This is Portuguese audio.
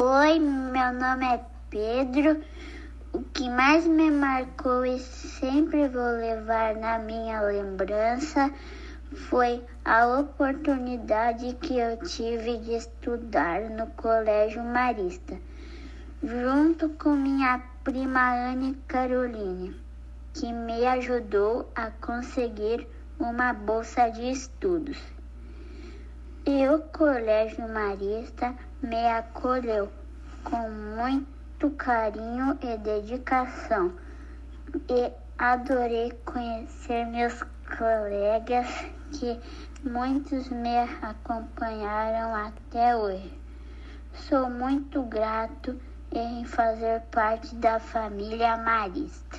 Oi, meu nome é Pedro. O que mais me marcou e sempre vou levar na minha lembrança foi a oportunidade que eu tive de estudar no Colégio Marista, junto com minha prima Anne Caroline, que me ajudou a conseguir uma bolsa de estudos. E o Colégio Marista me acolheu com muito carinho e dedicação. E adorei conhecer meus colegas que muitos me acompanharam até hoje. Sou muito grato em fazer parte da família Marista.